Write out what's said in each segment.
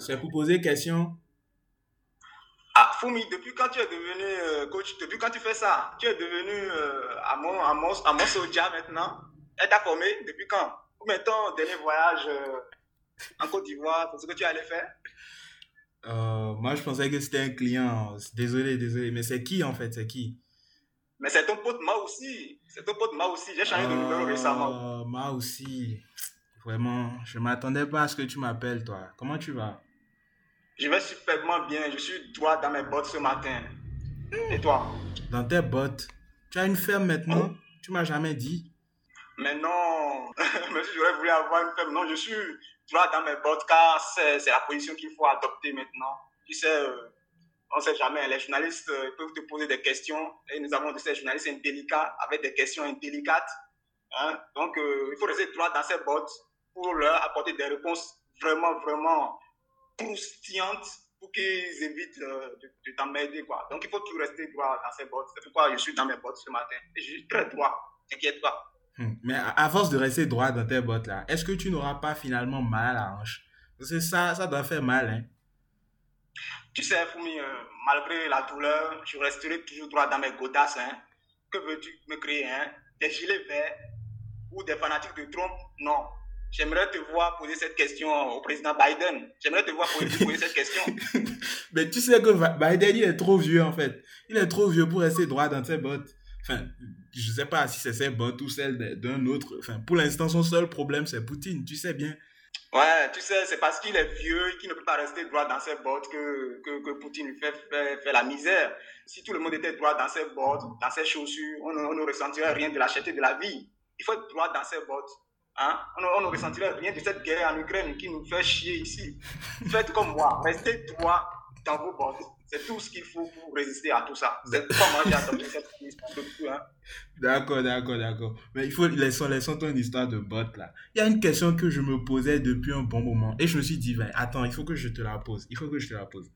C'est pour poser question. Ah, Fumi, depuis quand tu es devenu euh, coach, depuis quand tu fais ça, tu es devenu euh, à mon, à mon, à mon soja maintenant. Elle t'a formé depuis quand? Combien de temps, dernier voyage euh, en Côte d'Ivoire, c'est ce que tu allais faire? Euh, moi, je pensais que c'était un client. Désolé, désolé. Mais c'est qui en fait? C'est qui? Mais c'est ton pote moi aussi. C'est ton pote moi aussi. J'ai changé de numéro récemment. Moi aussi. Vraiment, je m'attendais pas à ce que tu m'appelles, toi. Comment tu vas? Je vais superbement bien. Je suis droit dans mes bottes ce matin. Et toi? Dans tes bottes. Tu as une ferme maintenant? Tu m'as jamais dit. Mais non, même si j'aurais voulu avoir une femme, non, je suis droit dans mes bottes car c'est la position qu'il faut adopter maintenant. Tu sais, euh, on ne sait jamais, les journalistes euh, peuvent te poser des questions et nous avons de ces journalistes indélicats avec des questions indélicates. Hein? Donc, euh, il faut rester droit dans ses bottes pour leur apporter des réponses vraiment, vraiment croustillantes pour qu'ils évitent euh, de, de t'emmerder. quoi. Donc, il faut toujours rester droit dans ses bottes. C'est pourquoi je suis dans mes bottes ce matin. Et je suis très droit. T'inquiète pas. Hmm. Mais à, force de rester droit dans tes bottes là, est-ce que tu n'auras pas finalement mal à la hanche? Parce que ça, ça doit faire mal, hein. Tu sais, Fumi, euh, malgré la douleur, je resterai toujours droit dans mes godasses. Hein. Que veux-tu me créer hein? Des gilets verts ou des fanatiques de Trump Non. J'aimerais te voir poser cette question au président Biden. J'aimerais te voir poser, poser cette question. Mais tu sais que Biden, il est trop vieux en fait. Il est trop vieux pour rester droit dans ses bottes. Enfin, je sais pas si c'est ses bottes ou celles d'un autre. Enfin, pour l'instant, son seul problème, c'est Poutine. Tu sais bien. Ouais, tu sais, c'est parce qu'il est vieux et qu'il ne peut pas rester droit dans ses bottes que, que, que Poutine lui fait, fait, fait la misère. Si tout le monde était droit dans ses bottes, dans ses chaussures, on, ne- on ne ressentirait rien de la de la vie. Il faut être droit dans ses bottes. Hein? On, ne- on ne ressentirait rien de cette guerre en Ukraine qui nous fait chier ici. Faites comme moi, restez droit dans vos bottes. C'est tout ce qu'il faut pour résister à tout ça. C'est comment j'ai adopté cette histoire depuis. Hein? D'accord, d'accord, d'accord. Mais il faut laissons, laissons ton histoire de bottes là. Il y a une question que je me posais depuis un bon moment et je me suis dit, ben, attends, il faut que je te la pose. Il faut que je te la pose.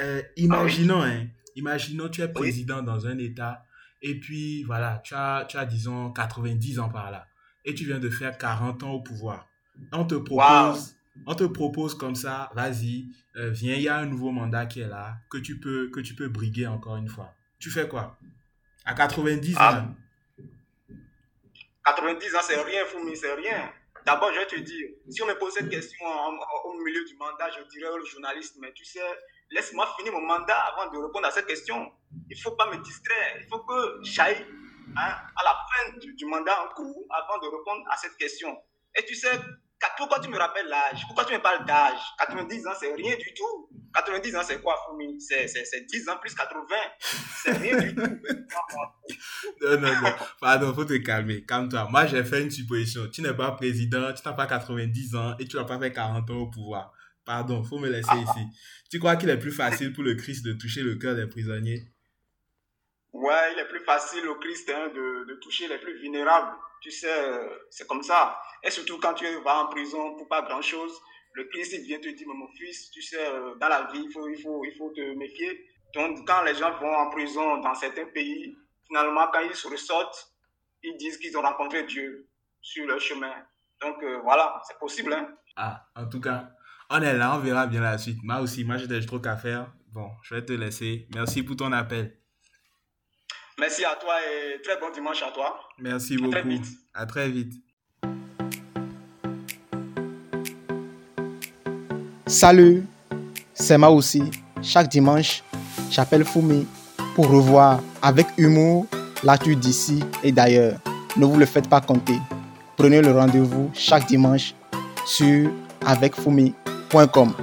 Euh, imaginons, hein, imaginons tu es président dans un État et puis voilà, tu as, tu as disons 90 ans par là et tu viens de faire 40 ans au pouvoir. On te propose, on te propose comme ça, vas-y, euh, viens, il y a un nouveau mandat qui est là que tu peux, que tu peux briguer encore une fois. Tu fais quoi? À 90 Ah. ans. 90 ans, c'est rien, Foumi, c'est rien. D'abord, je vais te dire, si on me pose cette question en- en- au milieu du mandat, je dirais au journaliste, mais tu sais, laisse-moi finir mon mandat avant de répondre à cette question. Il ne faut pas me distraire. Il faut que j'aille hein, à la fin du, du mandat en cours avant de répondre à cette question. Et tu sais, pourquoi tu me rappelles l'âge? Pourquoi tu me parles d'âge? 90 ans, c'est rien du tout. 90 ans, c'est quoi, Foumi c'est 10 ans plus 80. C'est rien du tout. Non, non, non. Pardon, faut te calmer. Calme-toi. Moi, j'ai fait une supposition. Tu n'es pas président, tu n'as pas 90 ans et tu n'as pas fait 40 ans au pouvoir. Pardon, faut me laisser ici. Tu crois qu'il est plus facile pour le Christ de toucher le cœur des prisonniers? Ouais, il est plus facile au Christ hein, de, de toucher les plus vulnérables. Tu sais, euh, c'est comme ça. Et surtout quand tu vas en prison pour pas grand-chose, le Christ il vient te dire, mais mon fils, tu sais, euh, dans la vie, il faut, il, faut, il faut te méfier. Donc, quand les gens vont en prison dans certains pays, finalement, quand ils se ressortent, ils disent qu'ils ont rencontré Dieu sur leur chemin. Donc, euh, voilà, c'est possible. Hein. Ah, en tout cas, on est là, on verra bien la suite. Moi aussi, moi j'ai des trucs à faire. Bon, je vais te laisser. Merci pour ton appel. Merci à toi et très bon dimanche à toi. Merci À beaucoup. très vite. À très vite. Salut, c'est moi aussi. Chaque dimanche, j'appelle Fumi pour revoir avec humour l'actu d'ici et d'ailleurs. Ne vous le faites pas compter. Prenez le rendez-vous chaque dimanche sur avecfumi.com.